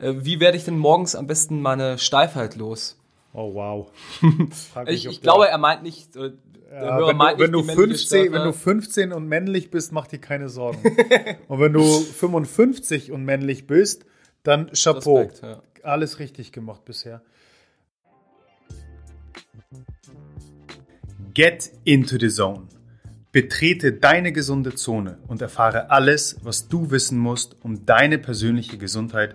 Äh, wie werde ich denn morgens am besten meine Steifheit los? Oh wow. Ich, ich glaube, er meint nicht, äh, Ja, wenn, meint du, wenn, nicht du die männliche 15, wenn du Steifheit. 15 und männlich bist, mach dir keine Sorgen. und wenn du 55 und männlich bist, dann Chapeau. Respekt, ja. Alles richtig gemacht bisher. Get into the zone. Betrete deine gesunde Zone und erfahre alles, was du wissen musst, um deine persönliche Gesundheit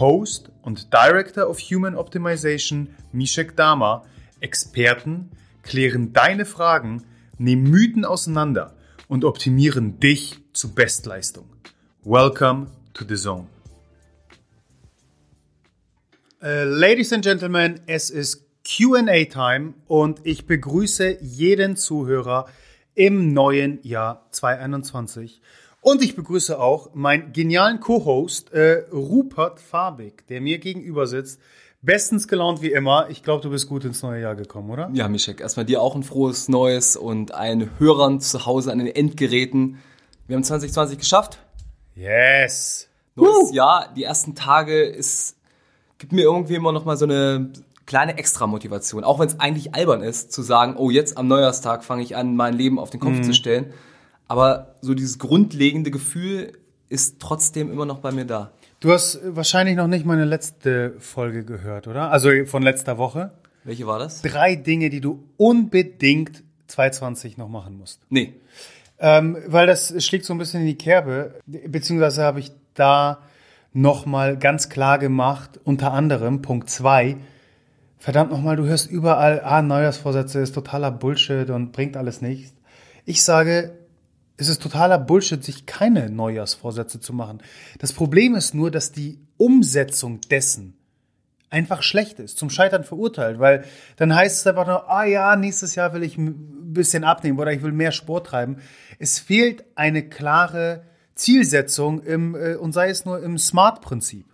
Host und Director of Human Optimization Mishek Dama, Experten, klären deine Fragen, nehmen Mythen auseinander und optimieren dich zu Bestleistung. Welcome to the Zone. Äh, Ladies and Gentlemen, es ist QA-Time und ich begrüße jeden Zuhörer im neuen Jahr 2021. Und ich begrüße auch meinen genialen Co-Host äh, Rupert Fabig, der mir gegenüber sitzt. Bestens gelaunt wie immer. Ich glaube, du bist gut ins neue Jahr gekommen, oder? Ja, Mischek, erstmal dir auch ein frohes Neues und allen Hörern zu Hause an den Endgeräten. Wir haben 2020 geschafft. Yes. Neues Jahr. Die ersten Tage ist, gibt mir irgendwie immer noch mal so eine kleine Extra-Motivation. Auch wenn es eigentlich albern ist, zu sagen, oh, jetzt am Neujahrstag fange ich an, mein Leben auf den Kopf zu stellen. Aber so dieses grundlegende Gefühl ist trotzdem immer noch bei mir da. Du hast wahrscheinlich noch nicht meine letzte Folge gehört, oder? Also von letzter Woche. Welche war das? Drei Dinge, die du unbedingt 2020 noch machen musst. Nee. Ähm, weil das schlägt so ein bisschen in die Kerbe, beziehungsweise habe ich da nochmal ganz klar gemacht, unter anderem Punkt zwei. verdammt nochmal, du hörst überall, ah, Neujahrsvorsätze ist totaler Bullshit und bringt alles nichts. Ich sage, es ist totaler Bullshit, sich keine Neujahrsvorsätze zu machen. Das Problem ist nur, dass die Umsetzung dessen einfach schlecht ist, zum Scheitern verurteilt, weil dann heißt es einfach nur, ah ja, nächstes Jahr will ich ein bisschen abnehmen oder ich will mehr Sport treiben. Es fehlt eine klare Zielsetzung im, äh, und sei es nur im Smart-Prinzip.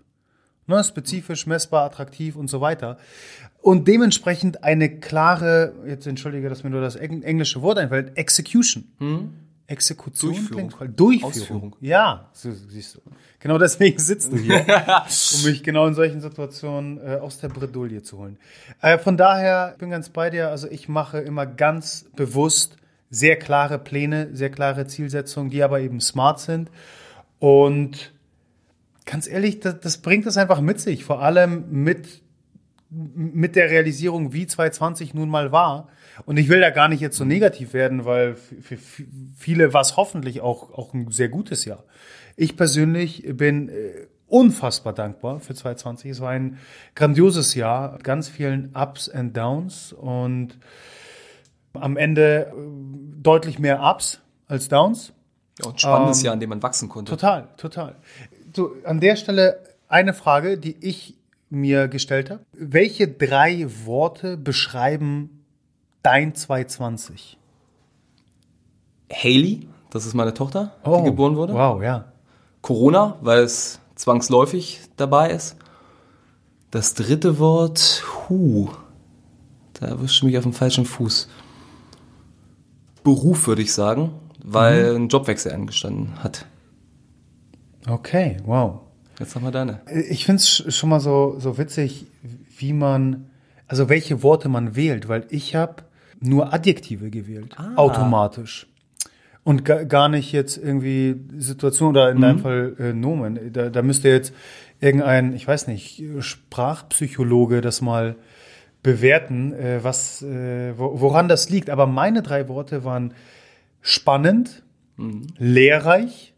Ne, spezifisch, messbar, attraktiv und so weiter. Und dementsprechend eine klare, jetzt entschuldige, dass mir nur das eng- englische Wort einfällt, Execution. Exekution Durchführung. Durchführung. Ausführung. Ja, so, siehst du. Genau deswegen sitzt du hier, um mich genau in solchen Situationen äh, aus der Bredouille zu holen. Äh, von daher, ich bin ganz bei dir. Also ich mache immer ganz bewusst sehr klare Pläne, sehr klare Zielsetzungen, die aber eben smart sind. Und ganz ehrlich, das, das bringt es einfach mit sich. Vor allem mit mit der Realisierung, wie 2020 nun mal war. Und ich will da gar nicht jetzt so negativ werden, weil für viele war es hoffentlich auch, auch ein sehr gutes Jahr. Ich persönlich bin äh, unfassbar dankbar für 2020. Es war ein grandioses Jahr, mit ganz vielen Ups and Downs und am Ende äh, deutlich mehr Ups als Downs. Ja, ein spannendes Ähm, Jahr, in dem man wachsen konnte. Total, total. So, an der Stelle eine Frage, die ich mir gestellt habe. Welche drei Worte beschreiben dein 220? Haley, das ist meine Tochter, die geboren wurde. Oh, Wow, ja. Corona, weil es zwangsläufig dabei ist. Das dritte Wort, hu. Da erwischt mich auf dem falschen Fuß. Beruf, würde ich sagen, weil Mhm. ein Jobwechsel angestanden hat. Okay, wow. Jetzt wir deine. Ich finde es schon mal so, so witzig, wie man, also welche Worte man wählt, weil ich habe nur Adjektive gewählt, automatisch. Und ga, gar nicht jetzt irgendwie Situation oder in deinem Fall äh, Nomen. Da, da müsste jetzt irgendein, ich weiß nicht, Sprachpsychologe das mal bewerten, äh, was, äh, wo, woran das liegt. Aber meine drei Worte waren spannend, lehrreich,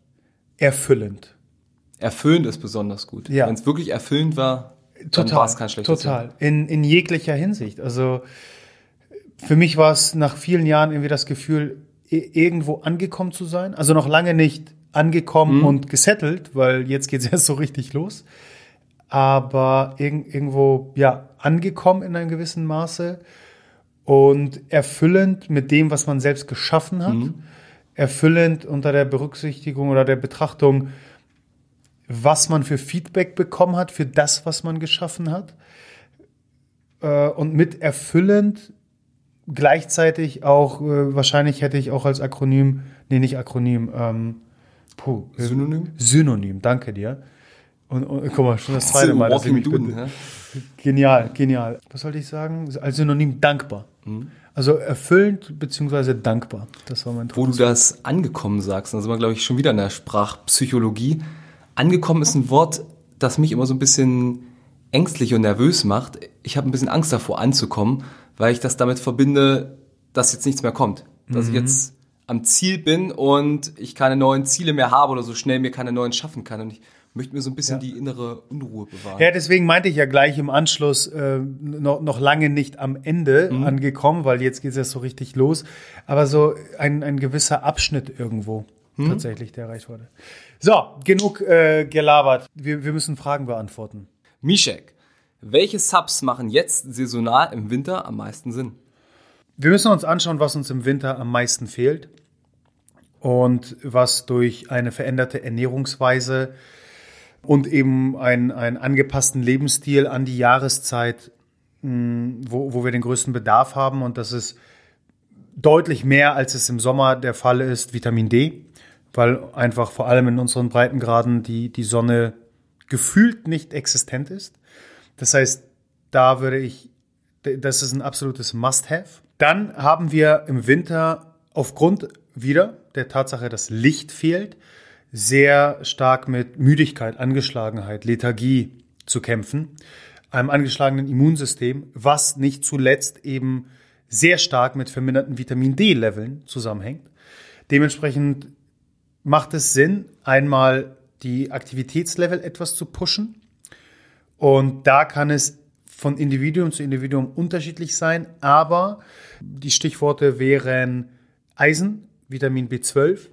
erfüllend. Erfüllend ist besonders gut. Ja. Wenn es wirklich erfüllend war, dann Total, war es kein schlechtes total. Jahr. In, in jeglicher Hinsicht. Also für mich war es nach vielen Jahren irgendwie das Gefühl, irgendwo angekommen zu sein. Also noch lange nicht angekommen Mhm. und gesettelt, weil jetzt geht es erst so richtig los. aber irg irgendwo ja angekommen in einem gewissen Maße und erfüllend mit dem, was man selbst geschaffen hat. Mhm. Erfüllend unter der Berücksichtigung oder der Betrachtung, was man für Feedback bekommen hat für das, was man geschaffen hat. Äh, und mit erfüllend gleichzeitig auch, äh, wahrscheinlich hätte ich auch als Akronym, nee, nicht Akronym, ähm, puh, Synonym? Synonym, danke dir. Und, und guck mal, schon das zweite Mal, dass ich mich Duden, ja? Genial, genial. Was sollte ich sagen? Als Synonym dankbar. Mhm. Also erfüllend beziehungsweise dankbar. Das war mein Wo du das angekommen sagst, da sind wir, glaube ich, schon wieder in der Sprachpsychologie. Angekommen ist ein Wort, das mich immer so ein bisschen ängstlich und nervös macht. Ich habe ein bisschen Angst davor anzukommen, weil ich das damit verbinde, dass jetzt nichts mehr kommt. Dass mhm. ich jetzt am Ziel bin und ich keine neuen Ziele mehr habe oder so schnell mir keine neuen schaffen kann. Und ich möchte mir so ein bisschen ja. die innere Unruhe bewahren. Ja, deswegen meinte ich ja gleich im Anschluss äh, noch, noch lange nicht am Ende mhm. angekommen, weil jetzt geht es ja so richtig los. Aber so ein, ein gewisser Abschnitt irgendwo mhm. tatsächlich, der erreicht wurde. So, genug äh, gelabert. Wir, wir müssen Fragen beantworten. Mishek, welche Subs machen jetzt saisonal im Winter am meisten Sinn? Wir müssen uns anschauen, was uns im Winter am meisten fehlt und was durch eine veränderte Ernährungsweise und eben einen, einen angepassten Lebensstil an die Jahreszeit, hm, wo, wo wir den größten Bedarf haben. Und das ist deutlich mehr, als es im Sommer der Fall ist, Vitamin D, weil einfach vor allem in unseren Breitengraden die, die Sonne gefühlt nicht existent ist. Das heißt, da würde ich, das ist ein absolutes Must-Have. Dann haben wir im Winter aufgrund wieder der Tatsache, dass Licht fehlt, sehr stark mit Müdigkeit, Angeschlagenheit, Lethargie zu kämpfen, einem angeschlagenen Immunsystem, was nicht zuletzt eben sehr stark mit verminderten Vitamin D-Leveln zusammenhängt. Dementsprechend macht es Sinn, einmal die Aktivitätslevel etwas zu pushen. Und da kann es von Individuum zu Individuum unterschiedlich sein, aber die Stichworte wären Eisen, Vitamin B12,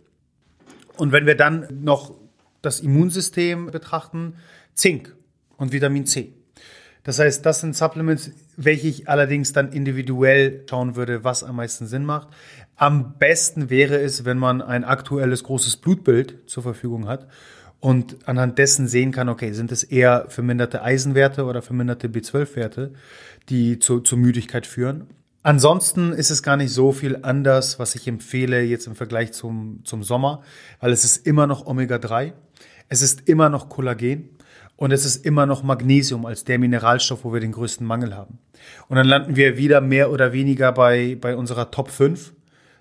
und wenn wir dann noch das Immunsystem betrachten, Zink und Vitamin C. Das heißt, das sind Supplements, welche ich allerdings dann individuell schauen würde, was am meisten Sinn macht. Am besten wäre es, wenn man ein aktuelles großes Blutbild zur Verfügung hat und anhand dessen sehen kann, okay, sind es eher verminderte Eisenwerte oder verminderte B12-Werte, die zu, zur Müdigkeit führen. Ansonsten ist es gar nicht so viel anders, was ich empfehle jetzt im Vergleich zum, zum Sommer, weil es ist immer noch Omega-3, es ist immer noch Kollagen und es ist immer noch Magnesium als der Mineralstoff, wo wir den größten Mangel haben. Und dann landen wir wieder mehr oder weniger bei, bei unserer Top 5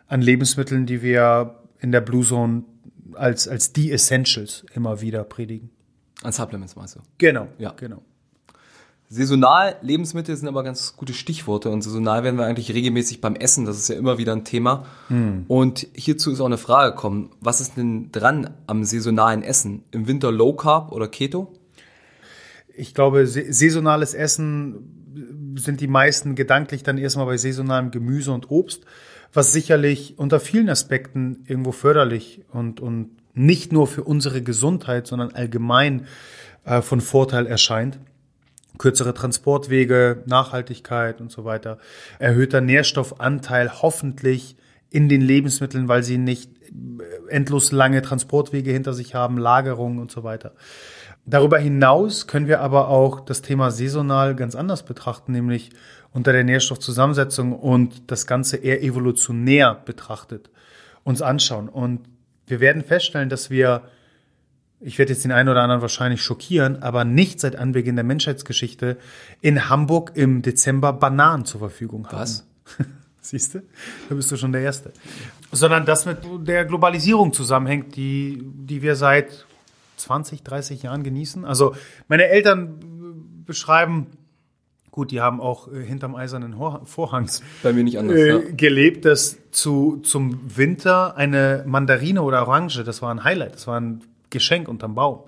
an Lebensmitteln, die wir in der Blue Zone als, als die Essentials immer wieder predigen. An Supplements meinst du? Genau, ja. genau. Saisonal Lebensmittel sind aber ganz gute Stichworte und saisonal werden wir eigentlich regelmäßig beim Essen, das ist ja immer wieder ein Thema. Hm. Und hierzu ist auch eine Frage gekommen, was ist denn dran am saisonalen Essen? Im Winter Low Carb oder Keto? Ich glaube, saisonales Essen sind die meisten gedanklich dann erstmal bei saisonalem Gemüse und Obst, was sicherlich unter vielen Aspekten irgendwo förderlich und, und nicht nur für unsere Gesundheit, sondern allgemein äh, von Vorteil erscheint kürzere Transportwege, Nachhaltigkeit und so weiter, erhöhter Nährstoffanteil hoffentlich in den Lebensmitteln, weil sie nicht äh, endlos lange Transportwege hinter sich haben, Lagerung und so weiter. Darüber hinaus können wir aber auch das Thema saisonal ganz anders betrachten, nämlich unter der Nährstoffzusammensetzung und das Ganze eher evolutionär betrachtet uns anschauen. Und wir werden feststellen, dass wir ich werde jetzt den einen oder anderen wahrscheinlich schockieren, aber nicht seit Anbeginn der Menschheitsgeschichte in Hamburg im Dezember Bananen zur Verfügung haben. Was? Siehst du? Da bist du schon der Erste. Sondern das mit der Globalisierung zusammenhängt, die, die wir seit 20, 30 Jahren genießen. Also meine Eltern beschreiben, gut, die haben auch äh, hinterm eisernen Vorhangs Bei mir nicht anders, äh, ja. gelebt, dass zu, zum Winter eine Mandarine oder Orange, das war ein Highlight, das war ein Geschenk unterm Baum.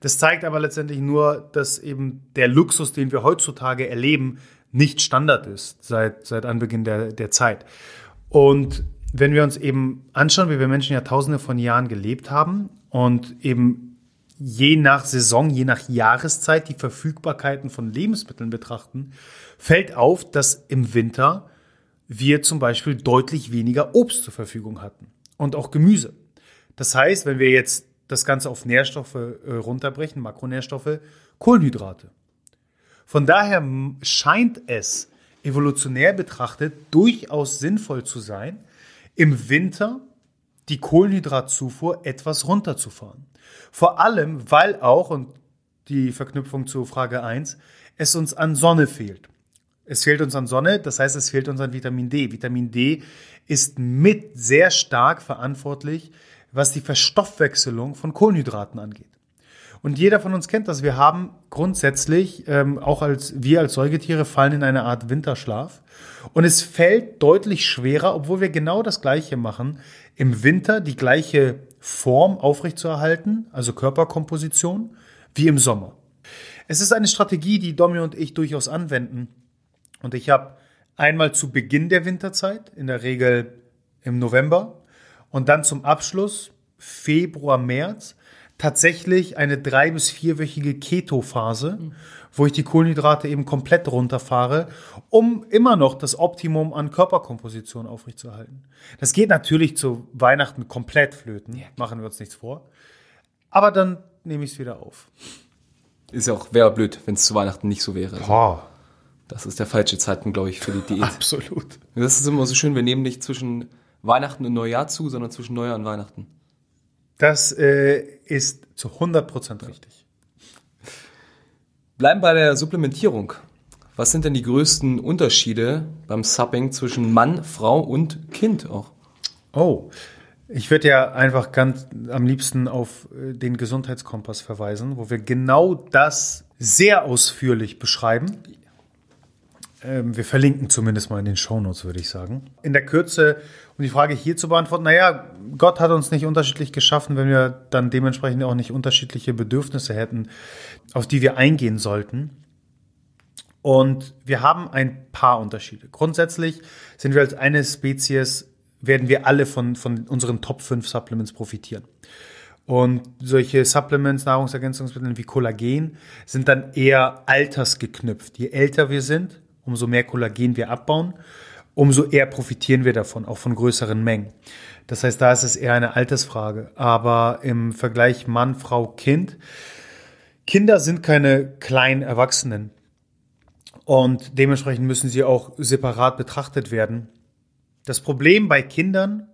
Das zeigt aber letztendlich nur, dass eben der Luxus, den wir heutzutage erleben, nicht Standard ist seit, seit Anbeginn der, der Zeit. Und wenn wir uns eben anschauen, wie wir Menschen ja tausende von Jahren gelebt haben und eben je nach Saison, je nach Jahreszeit die Verfügbarkeiten von Lebensmitteln betrachten, fällt auf, dass im Winter wir zum Beispiel deutlich weniger Obst zur Verfügung hatten und auch Gemüse. Das heißt, wenn wir jetzt das Ganze auf Nährstoffe äh, runterbrechen, Makronährstoffe, Kohlenhydrate. Von daher scheint es evolutionär betrachtet durchaus sinnvoll zu sein, im Winter die Kohlenhydratzufuhr etwas runterzufahren. Vor allem, weil auch, und die Verknüpfung zu Frage 1, es uns an Sonne fehlt. Es fehlt uns an Sonne, das heißt, es fehlt uns an Vitamin D. Vitamin D ist mit sehr stark verantwortlich, was die Verstoffwechselung von Kohlenhydraten angeht. Und jeder von uns kennt das. Wir haben grundsätzlich, ähm, auch als wir als Säugetiere, fallen in eine Art Winterschlaf. Und es fällt deutlich schwerer, obwohl wir genau das Gleiche machen, im Winter die gleiche Form aufrechtzuerhalten, also Körperkomposition, wie im Sommer. Es ist eine Strategie, die Domi und ich durchaus anwenden. Und ich habe einmal zu Beginn der Winterzeit, in der Regel im November, und dann zum Abschluss Februar, März tatsächlich eine drei- bis vierwöchige Keto-Phase, mhm. wo ich die Kohlenhydrate eben komplett runterfahre, um immer noch das Optimum an Körperkomposition aufrechtzuerhalten. Das geht natürlich zu Weihnachten komplett flöten, ja. machen wir uns nichts vor. Aber dann nehme ich es wieder auf. Ist ja auch, wäre blöd, wenn es zu Weihnachten nicht so wäre. Also, das ist der falsche Zeitpunkt, glaube ich, für die Diät. Absolut. Das ist immer so schön, wir nehmen nicht zwischen Weihnachten und Neujahr zu, sondern zwischen Neujahr und Weihnachten. Das äh, ist zu 100% richtig. Bleiben bei der Supplementierung. Was sind denn die größten Unterschiede beim Supping zwischen Mann, Frau und Kind auch? Oh, ich würde ja einfach ganz am liebsten auf äh, den Gesundheitskompass verweisen, wo wir genau das sehr ausführlich beschreiben. Ähm, wir verlinken zumindest mal in den Shownotes, würde ich sagen. In der Kürze, um die Frage hier zu beantworten, naja, Gott hat uns nicht unterschiedlich geschaffen, wenn wir dann dementsprechend auch nicht unterschiedliche Bedürfnisse hätten, auf die wir eingehen sollten. Und wir haben ein paar Unterschiede. Grundsätzlich sind wir als eine Spezies, werden wir alle von, von unseren Top 5 Supplements profitieren. Und solche Supplements, Nahrungsergänzungsmittel wie Kollagen sind dann eher altersgeknüpft. Je älter wir sind, umso mehr Kollagen wir abbauen, umso eher profitieren wir davon, auch von größeren Mengen. Das heißt, da ist es eher eine Altersfrage. Aber im Vergleich Mann, Frau, Kind, Kinder sind keine kleinen Erwachsenen. Und dementsprechend müssen sie auch separat betrachtet werden. Das Problem bei Kindern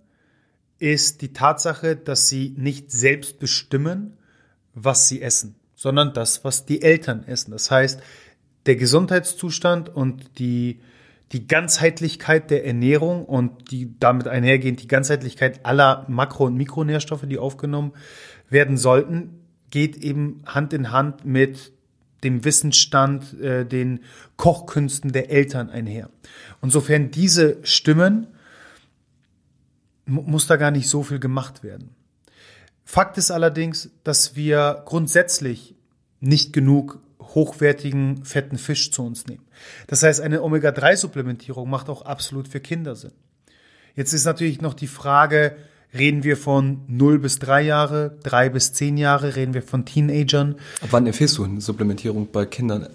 ist die Tatsache, dass sie nicht selbst bestimmen, was sie essen, sondern das, was die Eltern essen. Das heißt, der Gesundheitszustand und die, die Ganzheitlichkeit der Ernährung und die damit einhergehend die Ganzheitlichkeit aller Makro- und Mikronährstoffe, die aufgenommen werden sollten, geht eben Hand in Hand mit dem Wissensstand, äh, den Kochkünsten der Eltern einher. Insofern diese Stimmen muss da gar nicht so viel gemacht werden. Fakt ist allerdings, dass wir grundsätzlich nicht genug hochwertigen, fetten Fisch zu uns nehmen. Das heißt, eine Omega-3-Supplementierung macht auch absolut für Kinder Sinn. Jetzt ist natürlich noch die Frage, reden wir von 0 bis 3 Jahre, 3 bis 10 Jahre, reden wir von Teenagern. Ab wann empfiehlst du eine Supplementierung bei Kindern?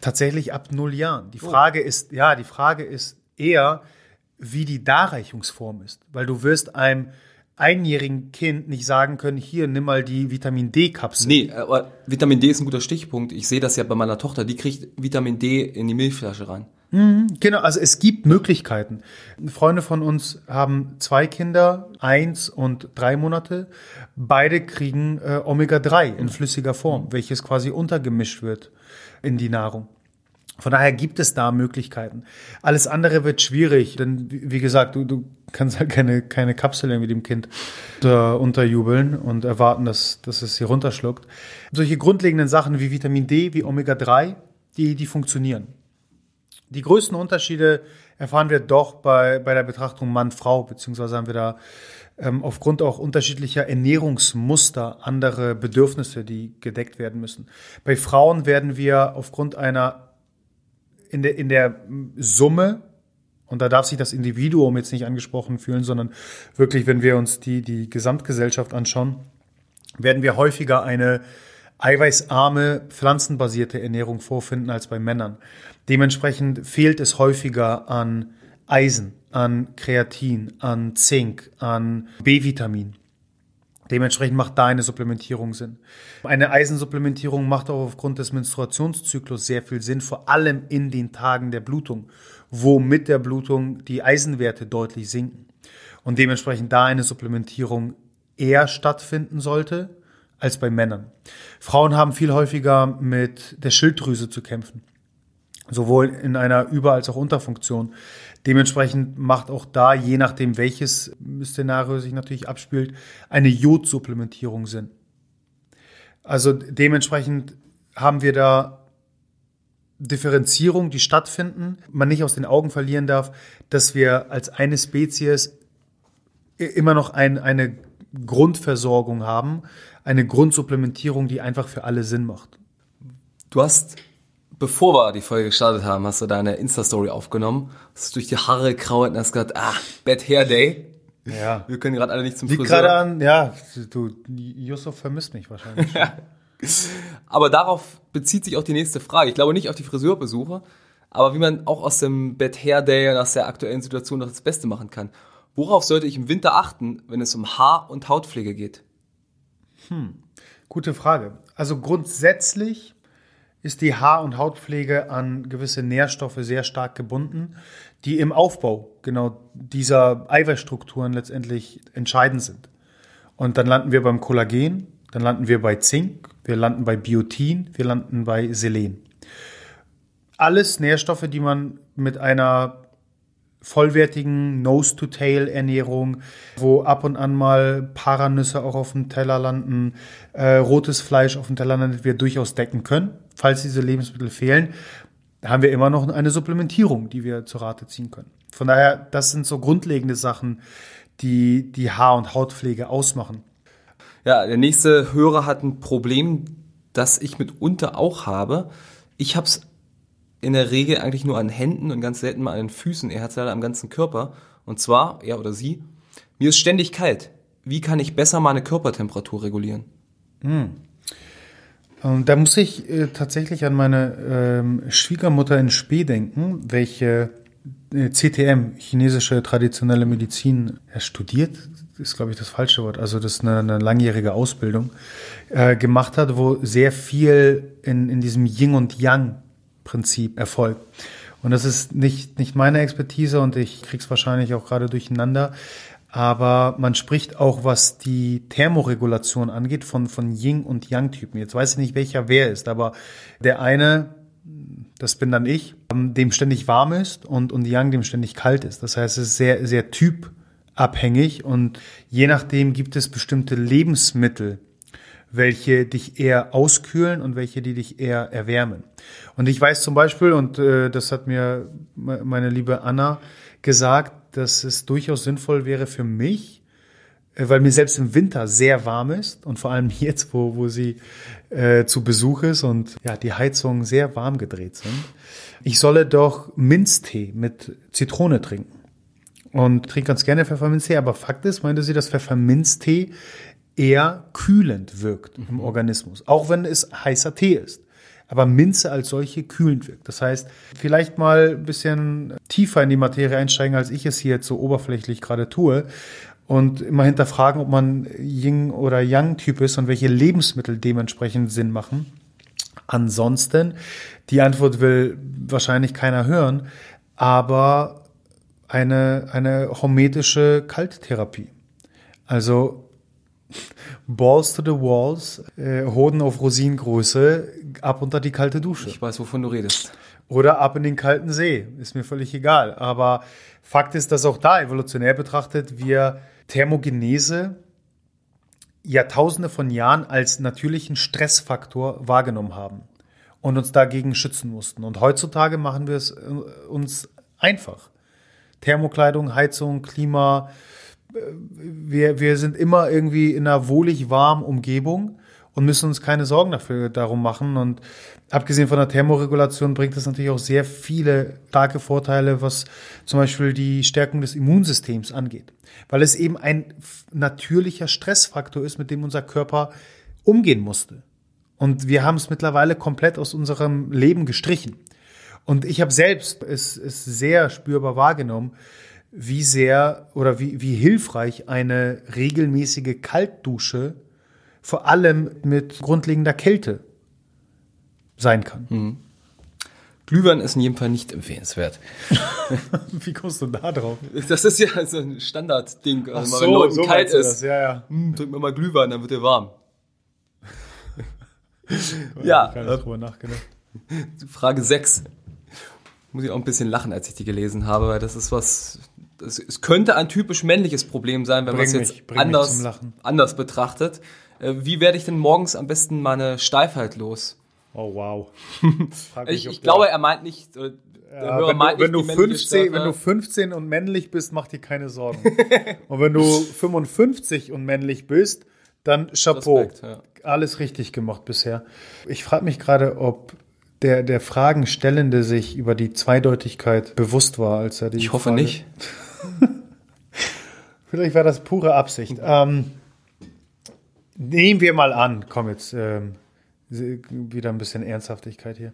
Tatsächlich ab 0 Jahren. Die Frage oh. ist, ja, die Frage ist eher, wie die Darreichungsform ist. Weil du wirst einem einjährigen Kind nicht sagen können, hier, nimm mal die Vitamin D-Kapsel. Nee, aber Vitamin D ist ein guter Stichpunkt. Ich sehe das ja bei meiner Tochter, die kriegt Vitamin D in die Milchflasche rein. Mhm, genau, also es gibt Möglichkeiten. Freunde von uns haben zwei Kinder, eins und drei Monate. Beide kriegen äh, Omega-3 in flüssiger Form, welches quasi untergemischt wird in die Nahrung. Von daher gibt es da Möglichkeiten. Alles andere wird schwierig, denn wie gesagt, du, du kannst halt keine, keine Kapsel irgendwie dem Kind unter, unterjubeln und erwarten, dass, dass es sie runterschluckt. Solche grundlegenden Sachen wie Vitamin D, wie Omega-3, die, die funktionieren. Die größten Unterschiede erfahren wir doch bei, bei der Betrachtung Mann-Frau, beziehungsweise haben wir da ähm, aufgrund auch unterschiedlicher Ernährungsmuster andere Bedürfnisse, die gedeckt werden müssen. Bei Frauen werden wir aufgrund einer in der, in der Summe, und da darf sich das Individuum jetzt nicht angesprochen fühlen, sondern wirklich, wenn wir uns die, die Gesamtgesellschaft anschauen, werden wir häufiger eine eiweißarme, pflanzenbasierte Ernährung vorfinden als bei Männern. Dementsprechend fehlt es häufiger an Eisen, an Kreatin, an Zink, an B-Vitamin. Dementsprechend macht da eine Supplementierung Sinn. Eine Eisensupplementierung macht auch aufgrund des Menstruationszyklus sehr viel Sinn, vor allem in den Tagen der Blutung, wo mit der Blutung die Eisenwerte deutlich sinken. Und dementsprechend da eine Supplementierung eher stattfinden sollte als bei Männern. Frauen haben viel häufiger mit der Schilddrüse zu kämpfen. Sowohl in einer Über- als auch Unterfunktion. Dementsprechend macht auch da, je nachdem welches Szenario sich natürlich abspielt, eine Jodsupplementierung Sinn. Also dementsprechend haben wir da Differenzierung, die stattfinden, man nicht aus den Augen verlieren darf, dass wir als eine Spezies immer noch ein, eine Grundversorgung haben, eine Grundsupplementierung, die einfach für alle Sinn macht. Du hast, bevor wir die Folge gestartet haben, hast du deine Insta-Story aufgenommen, hast durch die Haare gekraut und hast gesagt, ah, Bad Hair Day. Ja. Wir können gerade alle nicht zum Liegt Friseur. gerade an, ja, du, Yusuf vermisst mich wahrscheinlich. Aber darauf bezieht sich auch die nächste Frage. Ich glaube nicht auf die Friseurbesuche, aber wie man auch aus dem Bad Hair Day und aus der aktuellen Situation noch das Beste machen kann. Worauf sollte ich im Winter achten, wenn es um Haar- und Hautpflege geht? Gute Frage. Also grundsätzlich ist die Haar- und Hautpflege an gewisse Nährstoffe sehr stark gebunden, die im Aufbau genau dieser Eiweißstrukturen letztendlich entscheidend sind. Und dann landen wir beim Kollagen, dann landen wir bei Zink, wir landen bei Biotin, wir landen bei Selen. Alles Nährstoffe, die man mit einer vollwertigen Nose-to-Tail-Ernährung, wo ab und an mal Paranüsse auch auf dem Teller landen, äh, rotes Fleisch auf dem Teller landet, wir durchaus decken können. Falls diese Lebensmittel fehlen, haben wir immer noch eine Supplementierung, die wir zur Rate ziehen können. Von daher, das sind so grundlegende Sachen, die die Haar- und Hautpflege ausmachen. Ja, der nächste Hörer hat ein Problem, das ich mitunter auch habe. Ich habe es in der Regel eigentlich nur an Händen und ganz selten mal an den Füßen. Er hat es leider am ganzen Körper. Und zwar, er oder sie, mir ist ständig kalt. Wie kann ich besser meine Körpertemperatur regulieren? Ähm, Da muss ich äh, tatsächlich an meine ähm, Schwiegermutter in Spee denken, welche äh, CTM, chinesische traditionelle Medizin, äh, studiert, ist glaube ich das falsche Wort, also das ist eine, eine langjährige Ausbildung, äh, gemacht hat, wo sehr viel in, in diesem Yin und Yang Prinzip erfolgt. Und das ist nicht, nicht meine Expertise und ich krieg's wahrscheinlich auch gerade durcheinander. Aber man spricht auch, was die Thermoregulation angeht, von, von Yin- und Yang-Typen. Jetzt weiß ich nicht, welcher wer ist, aber der eine, das bin dann ich, ähm, dem ständig warm ist und, und Yang dem ständig kalt ist. Das heißt, es ist sehr, sehr typabhängig und je nachdem gibt es bestimmte Lebensmittel, welche dich eher auskühlen und welche, die dich eher erwärmen. Und ich weiß zum Beispiel, und äh, das hat mir me- meine liebe Anna gesagt, dass es durchaus sinnvoll wäre für mich, äh, weil mir selbst im Winter sehr warm ist und vor allem jetzt, wo, wo sie äh, zu Besuch ist und ja, die Heizungen sehr warm gedreht sind, ich solle doch Minztee mit Zitrone trinken und trinke ganz gerne Pfefferminztee, aber Fakt ist, meinte sie, dass Pfefferminztee eher kühlend wirkt im Organismus, auch wenn es heißer Tee ist. Aber Minze als solche kühlend wirkt. Das heißt, vielleicht mal ein bisschen tiefer in die Materie einsteigen, als ich es hier jetzt so oberflächlich gerade tue. Und immer hinterfragen, ob man Yin- oder Yang-Typ ist und welche Lebensmittel dementsprechend Sinn machen. Ansonsten, die Antwort will wahrscheinlich keiner hören, aber eine, eine hormetische Kalttherapie. Also Balls to the walls, äh, Hoden auf Rosinengröße, ab unter die kalte Dusche. Ich weiß, wovon du redest. Oder ab in den kalten See. Ist mir völlig egal. Aber Fakt ist, dass auch da evolutionär betrachtet wir Thermogenese Jahrtausende von Jahren als natürlichen Stressfaktor wahrgenommen haben und uns dagegen schützen mussten. Und heutzutage machen wir es äh, uns einfach. Thermokleidung, Heizung, Klima, äh, wir, wir sind immer irgendwie in einer wohlig warmen Umgebung und müssen uns keine Sorgen dafür darum machen. Und abgesehen von der Thermoregulation bringt das natürlich auch sehr viele starke Vorteile, was zum Beispiel die Stärkung des Immunsystems angeht. Weil es eben ein natürlicher Stressfaktor ist, mit dem unser Körper umgehen musste. Und wir haben es mittlerweile komplett aus unserem Leben gestrichen. Und ich habe selbst es, es sehr spürbar wahrgenommen, wie sehr oder wie, wie hilfreich eine regelmäßige Kaltdusche vor allem mit grundlegender Kälte sein kann. Mhm. Glühwein ist in jedem Fall nicht empfehlenswert. Wie kommst du da drauf? Das ist ja so ein Standardding. Also so, wenn Leuten so kalt ist, ja, ja. Hm, trink mir mal Glühwein, dann wird er warm. ja. Ich habe drüber nachgedacht. Frage 6. Muss ich auch ein bisschen lachen, als ich die gelesen habe, weil das ist was, das, es könnte ein typisch männliches Problem sein, wenn man es jetzt anders, anders betrachtet. Äh, wie werde ich denn morgens am besten meine Steifheit los? Oh wow. ich, ich glaube, er meint nicht. Äh, ja, wenn, du, wenn, du 15, wenn du 15 und männlich bist, mach dir keine Sorgen. und wenn du 55 und männlich bist, dann Chapeau. Respekt, ja. Alles richtig gemacht bisher. Ich frage mich gerade, ob der, der Fragenstellende sich über die Zweideutigkeit bewusst war, als er die. Ich hoffe Frage nicht. Vielleicht war das pure Absicht. Ähm, Nehmen wir mal an, komm jetzt, ähm, wieder ein bisschen Ernsthaftigkeit hier.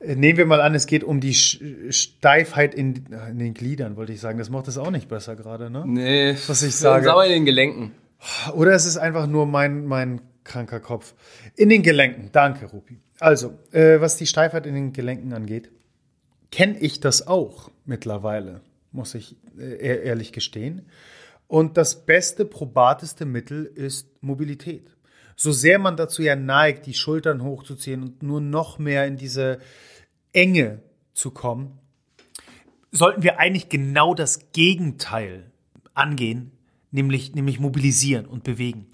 Äh, nehmen wir mal an, es geht um die Steifheit in, in, den Gliedern, wollte ich sagen. Das macht es auch nicht besser gerade, ne? Nee, was ich sage. Aber in den Gelenken. Oder es ist einfach nur mein, mein kranker Kopf. In den Gelenken, danke, Rupi. Also, äh, was die Steifheit in den Gelenken angeht, kenne ich das auch mittlerweile, muss ich äh, ehrlich gestehen. Und das beste, probateste Mittel ist Mobilität. So sehr man dazu ja neigt, die Schultern hochzuziehen und nur noch mehr in diese Enge zu kommen, sollten wir eigentlich genau das Gegenteil angehen, nämlich, nämlich mobilisieren und bewegen.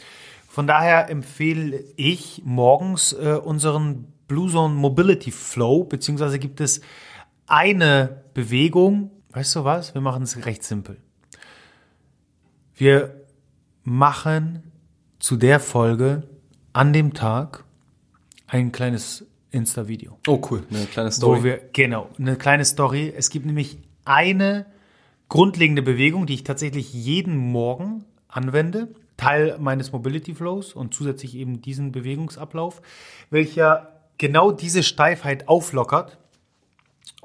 Von daher empfehle ich morgens äh, unseren Blue Zone Mobility Flow, beziehungsweise gibt es eine Bewegung, weißt du was, wir machen es recht simpel. Wir machen zu der Folge an dem Tag ein kleines Insta-Video. Oh, cool. Eine kleine Story. Wo wir, genau, eine kleine Story. Es gibt nämlich eine grundlegende Bewegung, die ich tatsächlich jeden Morgen anwende. Teil meines Mobility Flows und zusätzlich eben diesen Bewegungsablauf, welcher genau diese Steifheit auflockert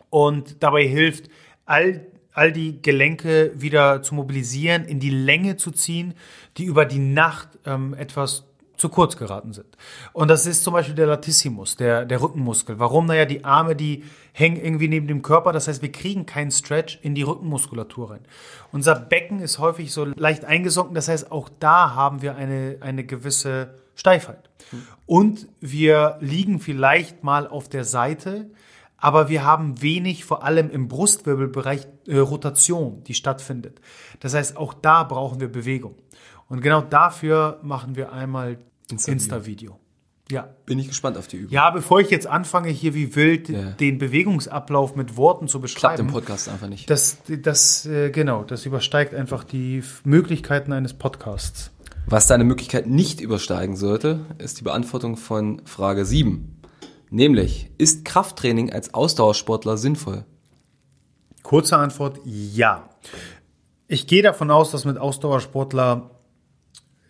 und dabei hilft, all all die Gelenke wieder zu mobilisieren, in die Länge zu ziehen, die über die Nacht ähm, etwas zu kurz geraten sind. Und das ist zum Beispiel der Latissimus, der, der Rückenmuskel. Warum? Naja, die Arme, die hängen irgendwie neben dem Körper. Das heißt, wir kriegen keinen Stretch in die Rückenmuskulatur rein. Unser Becken ist häufig so leicht eingesunken. Das heißt, auch da haben wir eine, eine gewisse Steifheit. Und wir liegen vielleicht mal auf der Seite, aber wir haben wenig, vor allem im Brustwirbelbereich, äh, Rotation, die stattfindet. Das heißt, auch da brauchen wir Bewegung. Und genau dafür machen wir einmal Insta-Video. Insta ja. Bin ich gespannt auf die Übung. Ja, bevor ich jetzt anfange, hier wie wild ja. den Bewegungsablauf mit Worten zu beschreiben. Klappt im Podcast einfach nicht. Das, das, äh, genau, das übersteigt einfach die Möglichkeiten eines Podcasts. Was deine Möglichkeit nicht übersteigen sollte, ist die Beantwortung von Frage 7. Nämlich, ist Krafttraining als Ausdauersportler sinnvoll? Kurze Antwort, ja. Ich gehe davon aus, dass mit Ausdauersportler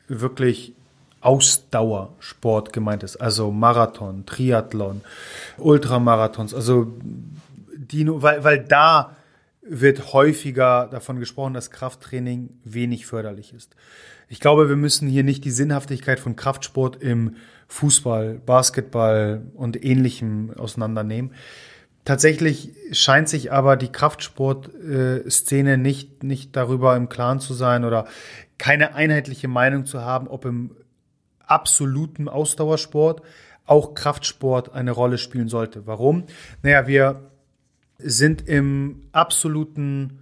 wirklich Ausdauersport gemeint ist. Also Marathon, Triathlon, Ultramarathons. Also die, weil, weil da wird häufiger davon gesprochen, dass Krafttraining wenig förderlich ist. Ich glaube, wir müssen hier nicht die Sinnhaftigkeit von Kraftsport im Fußball, Basketball und ähnlichem auseinandernehmen. Tatsächlich scheint sich aber die Kraftsportszene nicht, nicht darüber im Klaren zu sein oder keine einheitliche Meinung zu haben, ob im absoluten Ausdauersport auch Kraftsport eine Rolle spielen sollte. Warum? Naja, wir sind im absoluten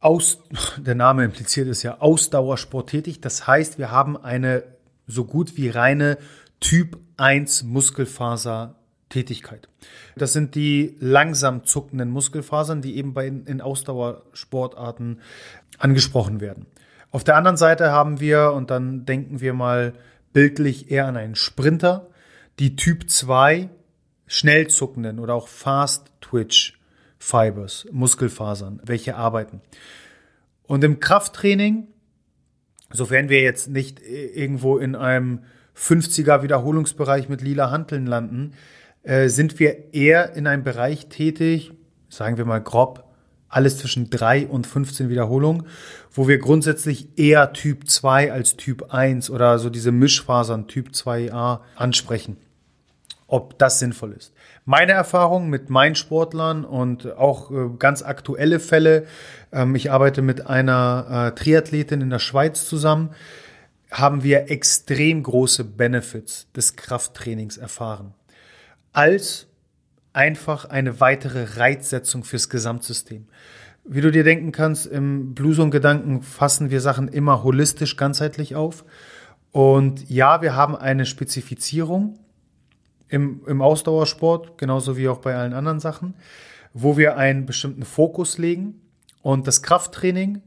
Aus, der Name impliziert es ja, Ausdauersport tätig. Das heißt, wir haben eine so gut wie reine Typ 1 Muskelfasertätigkeit. Das sind die langsam zuckenden Muskelfasern, die eben bei in Ausdauersportarten angesprochen werden. Auf der anderen Seite haben wir, und dann denken wir mal bildlich eher an einen Sprinter, die Typ 2 schnell zuckenden oder auch Fast Twitch Fibers, Muskelfasern, welche arbeiten. Und im Krafttraining, sofern wir jetzt nicht irgendwo in einem 50er Wiederholungsbereich mit lila Hanteln landen, äh, sind wir eher in einem Bereich tätig, sagen wir mal grob, alles zwischen 3 und 15 Wiederholungen, wo wir grundsätzlich eher Typ 2 als Typ 1 oder so diese Mischfasern Typ 2a ansprechen. Ob das sinnvoll ist. Meine Erfahrung mit meinen Sportlern und auch äh, ganz aktuelle Fälle, ähm, ich arbeite mit einer äh, Triathletin in der Schweiz zusammen, haben wir extrem große Benefits des Krafttrainings erfahren. Als einfach eine weitere Reizsetzung fürs Gesamtsystem. Wie du dir denken kannst, im Bluesong-Gedanken fassen wir Sachen immer holistisch, ganzheitlich auf. Und ja, wir haben eine Spezifizierung im, im Ausdauersport, genauso wie auch bei allen anderen Sachen, wo wir einen bestimmten Fokus legen. Und das Krafttraining,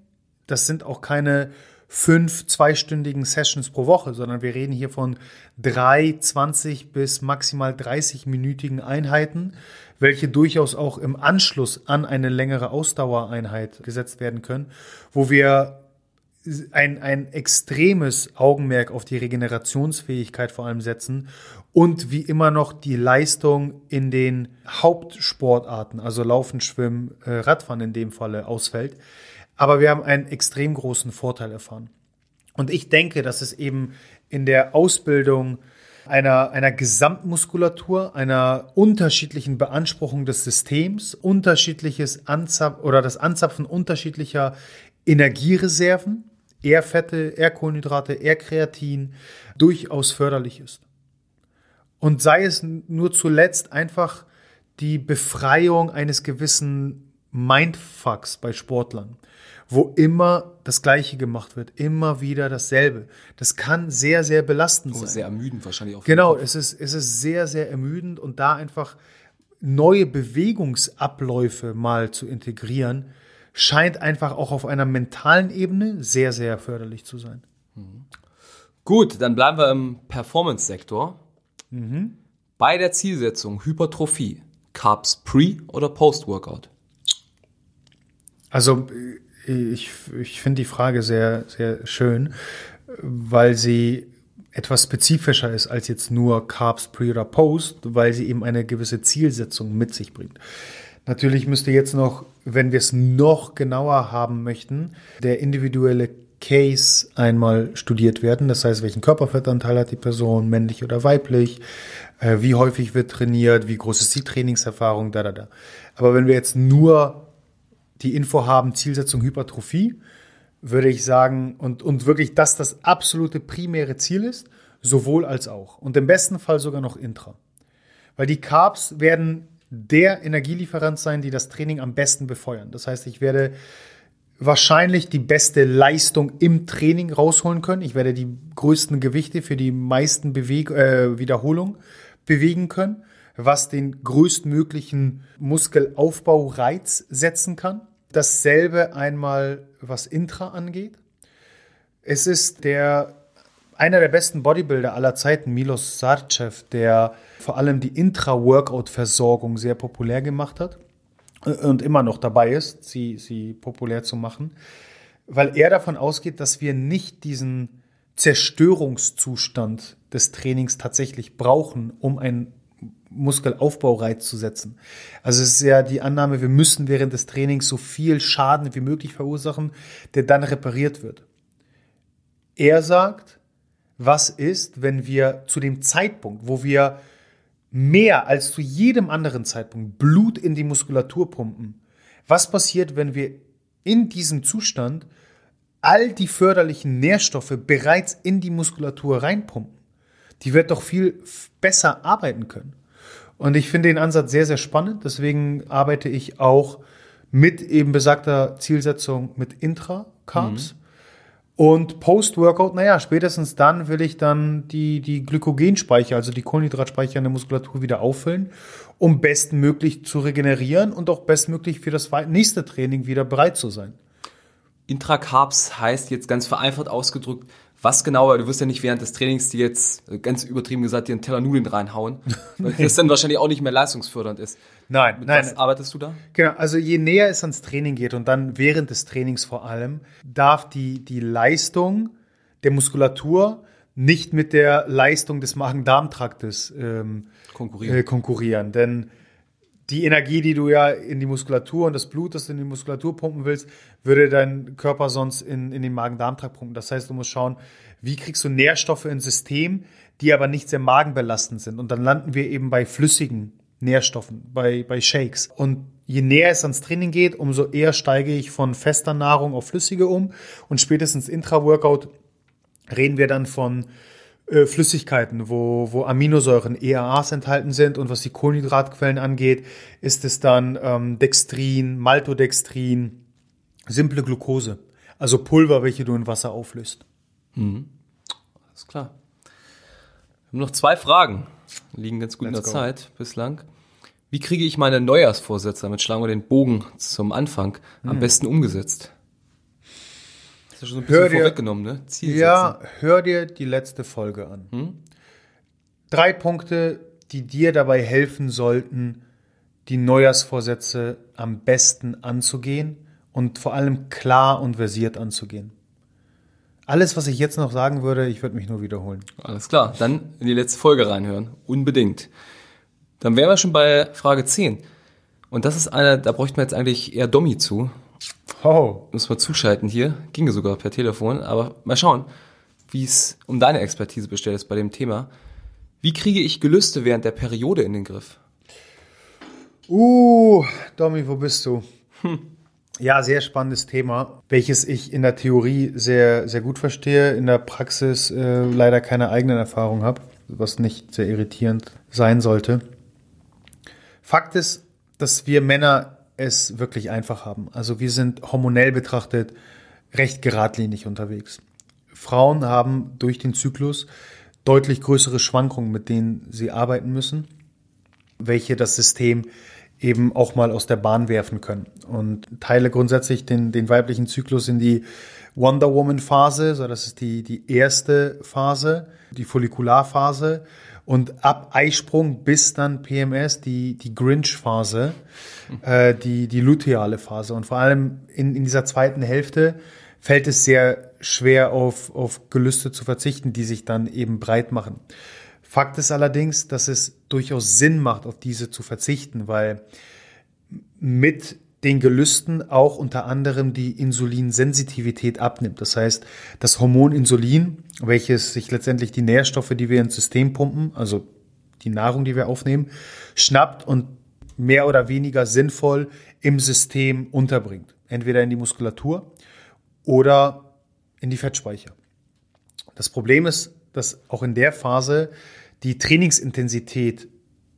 das sind auch keine fünf zweistündigen Sessions pro Woche, sondern wir reden hier von drei, 20 bis maximal 30-minütigen Einheiten, welche durchaus auch im Anschluss an eine längere Ausdauereinheit gesetzt werden können, wo wir ein, ein extremes Augenmerk auf die Regenerationsfähigkeit vor allem setzen und wie immer noch die Leistung in den Hauptsportarten, also Laufen, Schwimmen, äh, Radfahren in dem Falle ausfällt. Aber wir haben einen extrem großen Vorteil erfahren. Und ich denke, dass es eben in der Ausbildung einer, einer Gesamtmuskulatur, einer unterschiedlichen Beanspruchung des Systems, unterschiedliches Anzapfen oder das Anzapfen unterschiedlicher Energiereserven, eher Fette, eher Kohlenhydrate, eher Kreatin, durchaus förderlich ist. Und sei es nur zuletzt einfach die Befreiung eines gewissen Mindfucks bei Sportlern wo immer das Gleiche gemacht wird, immer wieder dasselbe. Das kann sehr, sehr belastend oh, sein. Sehr ermüdend wahrscheinlich auch. Genau, es ist, es ist sehr, sehr ermüdend und da einfach neue Bewegungsabläufe mal zu integrieren, scheint einfach auch auf einer mentalen Ebene sehr, sehr förderlich zu sein. Mhm. Gut, dann bleiben wir im Performance-Sektor. Mhm. Bei der Zielsetzung Hypertrophie, Carbs pre- oder post-Workout? Also ich, ich finde die Frage sehr, sehr schön, weil sie etwas spezifischer ist als jetzt nur Carbs Pre oder Post, weil sie eben eine gewisse Zielsetzung mit sich bringt. Natürlich müsste jetzt noch, wenn wir es noch genauer haben möchten, der individuelle Case einmal studiert werden. Das heißt, welchen Körperfettanteil hat die Person, männlich oder weiblich, äh, wie häufig wird trainiert, wie groß ist die Trainingserfahrung, da, da, da. Aber wenn wir jetzt nur die Info haben, Zielsetzung Hypertrophie, würde ich sagen, und, und wirklich das das absolute primäre Ziel ist, sowohl als auch. Und im besten Fall sogar noch intra. Weil die Carbs werden der Energielieferant sein, die das Training am besten befeuern. Das heißt, ich werde wahrscheinlich die beste Leistung im Training rausholen können. Ich werde die größten Gewichte für die meisten Beweg äh, Wiederholungen bewegen können, was den größtmöglichen Muskelaufbaureiz setzen kann. Dasselbe einmal, was Intra angeht. Es ist der einer der besten Bodybuilder aller Zeiten, Milos Sarcev, der vor allem die Intra-Workout-Versorgung sehr populär gemacht hat und immer noch dabei ist, sie, sie populär zu machen, weil er davon ausgeht, dass wir nicht diesen Zerstörungszustand des Trainings tatsächlich brauchen, um ein Muskelaufbaureiz zu setzen. Also es ist ja die Annahme, wir müssen während des Trainings so viel Schaden wie möglich verursachen, der dann repariert wird. Er sagt, was ist, wenn wir zu dem Zeitpunkt, wo wir mehr als zu jedem anderen Zeitpunkt Blut in die Muskulatur pumpen, was passiert, wenn wir in diesem Zustand all die förderlichen Nährstoffe bereits in die Muskulatur reinpumpen? Die wird doch viel besser arbeiten können. Und ich finde den Ansatz sehr, sehr spannend. Deswegen arbeite ich auch mit eben besagter Zielsetzung mit Intra-Carbs. Mhm. Und Post-Workout, naja, spätestens dann will ich dann die, die Glykogenspeicher, also die Kohlenhydratspeicher in der Muskulatur wieder auffüllen, um bestmöglich zu regenerieren und auch bestmöglich für das nächste Training wieder bereit zu sein. Intra-Carbs heißt jetzt ganz vereinfacht ausgedrückt, Was genau, weil du wirst ja nicht während des Trainings dir jetzt, ganz übertrieben gesagt, dir einen Teller Nudeln reinhauen, weil das dann wahrscheinlich auch nicht mehr leistungsfördernd ist. Nein, Mit nein. was arbeitest du da? Genau, also je näher es ans Training geht und dann während des Trainings vor allem, darf die, die Leistung der Muskulatur nicht mit der Leistung des Magen-Darm-Traktes ähm, Konkurrieren. Äh, konkurrieren. Denn die Energie, die du ja in die Muskulatur und das Blut, das du in die Muskulatur pumpen willst, würde dein Körper sonst in, in den Magen-Darm-Trakt pumpen. Das heißt, du musst schauen, wie kriegst du Nährstoffe ins System, die aber nicht sehr magenbelastend sind. Und dann landen wir eben bei flüssigen Nährstoffen, bei, bei Shakes. Und je näher es ans Training geht, umso eher steige ich von fester Nahrung auf flüssige um. Und spätestens Intra-Workout reden wir dann von äh, Flüssigkeiten, wo, wo Aminosäuren, ERAs enthalten sind. Und was die Kohlenhydratquellen angeht, ist es dann ähm, Dextrin, Maltodextrin, simple Glucose. Also Pulver, welche du in Wasser auflöst. Alles klar. Wir haben noch zwei Fragen. Liegen ganz gut in Let's der go. Zeit bislang. Wie kriege ich meine Neujahrsvorsätze, damit schlagen wir den Bogen zum Anfang, am Hm. besten umgesetzt? Das ist ja schon so ein bisschen Hör dir- vorweggenommen, ne? Ziel Ja, hör dir die letzte Folge an. Drei Punkte, die dir dabei helfen sollten, die Neujahrsvorsätze am besten anzugehen und vor allem klar und versiert anzugehen. Alles, was ich jetzt noch sagen würde, ich würde mich nur wiederholen. Alles klar, dann in die letzte Folge reinhören. Unbedingt. Dann wären wir schon bei Frage 10. Und das ist eine, da bräuchten wir jetzt eigentlich eher Domi zu. Oh, Muss man zuschalten hier. Ginge sogar per Telefon. Aber mal schauen, wie es um deine Expertise bestellt ist bei dem Thema. Wie kriege ich Gelüste während der Periode in den Griff? Uh, Domi, wo bist du? Ja, sehr spannendes Thema, welches ich in der Theorie sehr, sehr gut verstehe, in der Praxis äh, leider keine eigenen Erfahrungen habe, was nicht sehr irritierend sein sollte. Fakt ist, dass wir Männer es wirklich einfach haben. Also wir sind hormonell betrachtet recht geradlinig unterwegs. Frauen haben durch den Zyklus deutlich größere Schwankungen, mit denen sie arbeiten müssen welche das System eben auch mal aus der Bahn werfen können. Und teile grundsätzlich den, den weiblichen Zyklus in die Wonder Woman Phase, so das ist die, die erste Phase, die Follikularphase und ab Eisprung bis dann PMS, die, die Grinch Phase, äh, die, die luteale Phase. Und vor allem in, in dieser zweiten Hälfte fällt es sehr schwer auf, auf Gelüste zu verzichten, die sich dann eben breit machen. Fakt ist allerdings, dass es durchaus Sinn macht, auf diese zu verzichten, weil mit den Gelüsten auch unter anderem die Insulinsensitivität abnimmt. Das heißt, das Hormon Insulin, welches sich letztendlich die Nährstoffe, die wir ins System pumpen, also die Nahrung, die wir aufnehmen, schnappt und mehr oder weniger sinnvoll im System unterbringt. Entweder in die Muskulatur oder in die Fettspeicher. Das Problem ist, dass auch in der Phase die Trainingsintensität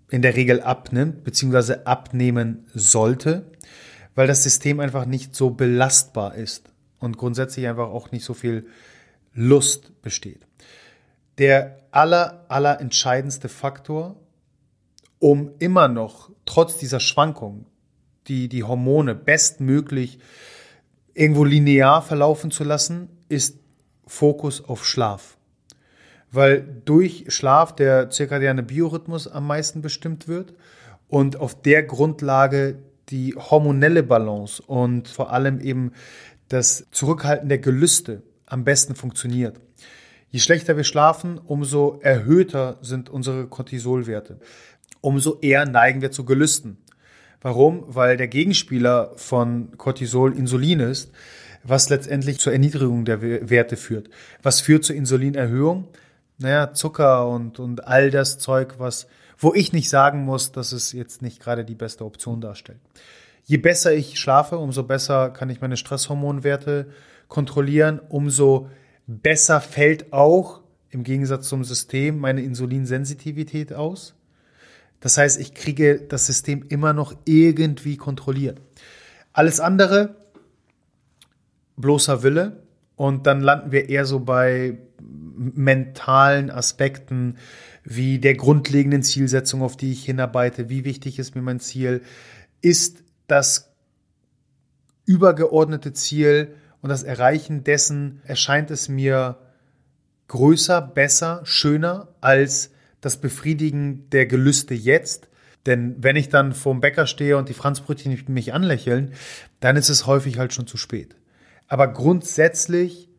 in der Regel abnimmt, beziehungsweise abnehmen sollte, weil das System einfach nicht so belastbar ist und grundsätzlich einfach auch nicht so viel Lust besteht. Der aller, aller entscheidendste Faktor, um immer noch trotz dieser Schwankung die, die Hormone bestmöglich irgendwo linear verlaufen zu lassen, ist Fokus auf Schlaf. Weil durch Schlaf der zirkadiane Biorhythmus am meisten bestimmt wird und auf der Grundlage die hormonelle Balance und vor allem eben das Zurückhalten der Gelüste am besten funktioniert. Je schlechter wir schlafen, umso erhöhter sind unsere Cortisolwerte. Umso eher neigen wir zu Gelüsten. Warum? Weil der Gegenspieler von Cortisol Insulin ist, was letztendlich zur Erniedrigung der Werte führt. Was führt zur Insulinerhöhung? Naja, Zucker und, und all das Zeug, was, wo ich nicht sagen muss, dass es jetzt nicht gerade die beste Option darstellt. Je besser ich schlafe, umso besser kann ich meine Stresshormonwerte kontrollieren, umso besser fällt auch im Gegensatz zum System meine Insulinsensitivität aus. Das heißt, ich kriege das System immer noch irgendwie kontrolliert. Alles andere, bloßer Wille. Und dann landen wir eher so bei mentalen Aspekten wie der grundlegenden Zielsetzung, auf die ich hinarbeite. Wie wichtig ist mir mein Ziel? Ist das übergeordnete Ziel und das Erreichen dessen erscheint es mir größer, besser, schöner als das Befriedigen der Gelüste jetzt. Denn wenn ich dann vorm Bäcker stehe und die Franzbrötchen mich anlächeln, dann ist es häufig halt schon zu spät. Aber grundsätzlich,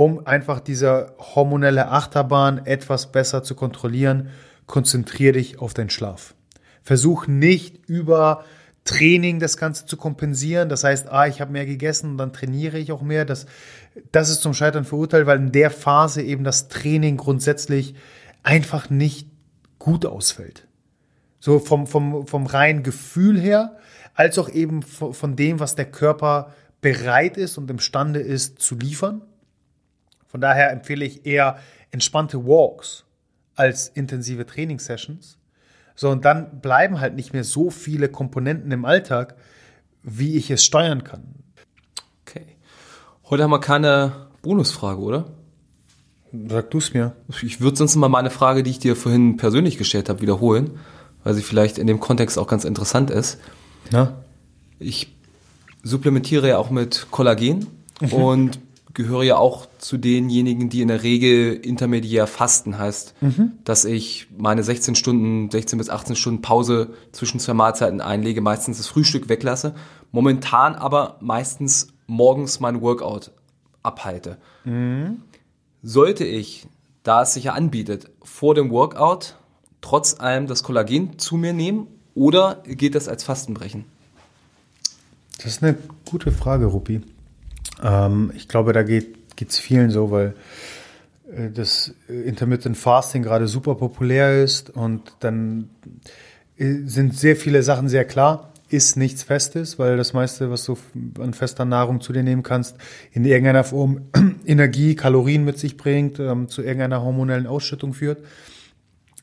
um einfach diese hormonelle Achterbahn etwas besser zu kontrollieren, konzentriere dich auf deinen Schlaf. Versuch nicht über Training das Ganze zu kompensieren. Das heißt, ah, ich habe mehr gegessen und dann trainiere ich auch mehr. Das, das ist zum Scheitern verurteilt, weil in der Phase eben das Training grundsätzlich einfach nicht gut ausfällt. So vom, vom, vom reinen Gefühl her, als auch eben von dem, was der Körper bereit ist und imstande ist zu liefern. Von daher empfehle ich eher entspannte Walks als intensive Trainingssessions. So, und dann bleiben halt nicht mehr so viele Komponenten im Alltag, wie ich es steuern kann. Okay. Heute haben wir keine Bonusfrage, oder? Sag du es mir. Ich würde sonst mal meine Frage, die ich dir vorhin persönlich gestellt habe, wiederholen, weil sie vielleicht in dem Kontext auch ganz interessant ist. Na? Ich supplementiere ja auch mit Kollagen mhm. und gehöre ja auch zu denjenigen, die in der Regel intermediär fasten, heißt, mhm. dass ich meine 16 Stunden, 16 bis 18 Stunden Pause zwischen zwei Mahlzeiten einlege, meistens das Frühstück weglasse, momentan aber meistens morgens mein Workout abhalte. Mhm. Sollte ich, da es sich ja anbietet, vor dem Workout trotz allem das Kollagen zu mir nehmen oder geht das als Fastenbrechen? Das ist eine gute Frage, Rupi. Ähm, ich glaube, da geht es vielen so, weil äh, das Intermittent Fasting gerade super populär ist und dann äh, sind sehr viele Sachen sehr klar. Ist nichts Festes, weil das meiste, was du an fester Nahrung zu dir nehmen kannst, in irgendeiner Form Energie, Kalorien mit sich bringt, ähm, zu irgendeiner hormonellen Ausschüttung führt.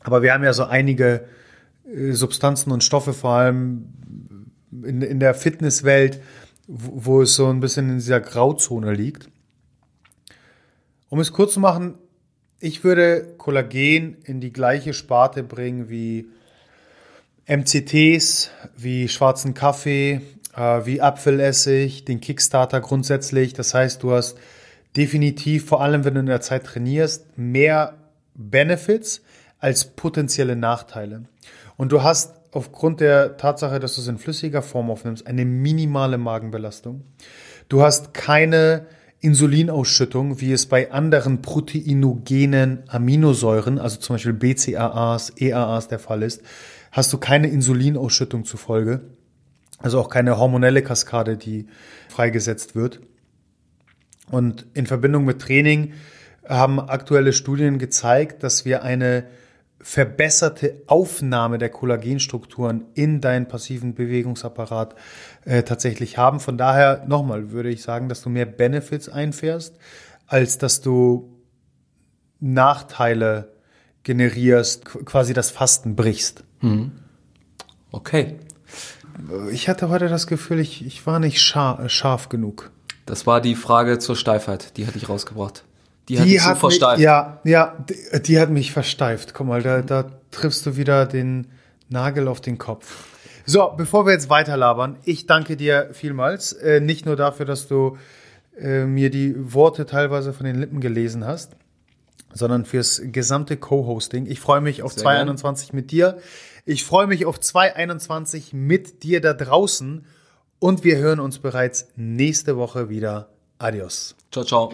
Aber wir haben ja so einige äh, Substanzen und Stoffe, vor allem in, in der Fitnesswelt, wo es so ein bisschen in dieser Grauzone liegt. Um es kurz zu machen, ich würde Kollagen in die gleiche Sparte bringen wie MCTs, wie schwarzen Kaffee, äh, wie Apfelessig, den Kickstarter grundsätzlich. Das heißt, du hast definitiv, vor allem wenn du in der Zeit trainierst, mehr Benefits als potenzielle Nachteile. Und du hast aufgrund der Tatsache, dass du es in flüssiger Form aufnimmst, eine minimale Magenbelastung. Du hast keine Insulinausschüttung, wie es bei anderen proteinogenen Aminosäuren, also zum Beispiel BCAAs, EAAs der Fall ist, hast du keine Insulinausschüttung zufolge. Also auch keine hormonelle Kaskade, die freigesetzt wird. Und in Verbindung mit Training haben aktuelle Studien gezeigt, dass wir eine verbesserte Aufnahme der Kollagenstrukturen in deinen passiven Bewegungsapparat äh, tatsächlich haben. Von daher nochmal würde ich sagen, dass du mehr Benefits einfährst, als dass du Nachteile generierst, quasi das Fasten brichst. Mhm. Okay. Ich hatte heute das Gefühl, ich, ich war nicht scharf, scharf genug. Das war die Frage zur Steifheit, die hatte ich rausgebracht. Die hat, die hat so versteift. Mich, ja, ja, die, die, hat mich versteift. Guck mal, da, da triffst du wieder den Nagel auf den Kopf. So, bevor wir jetzt weiterlabern, ich danke dir vielmals. Äh, nicht nur dafür, dass du äh, mir die Worte teilweise von den Lippen gelesen hast, sondern fürs gesamte Co-Hosting. Ich freue mich auf 221 mit dir. Ich freue mich auf 221 mit dir da draußen. Und wir hören uns bereits nächste Woche wieder. Adios. Ciao, ciao.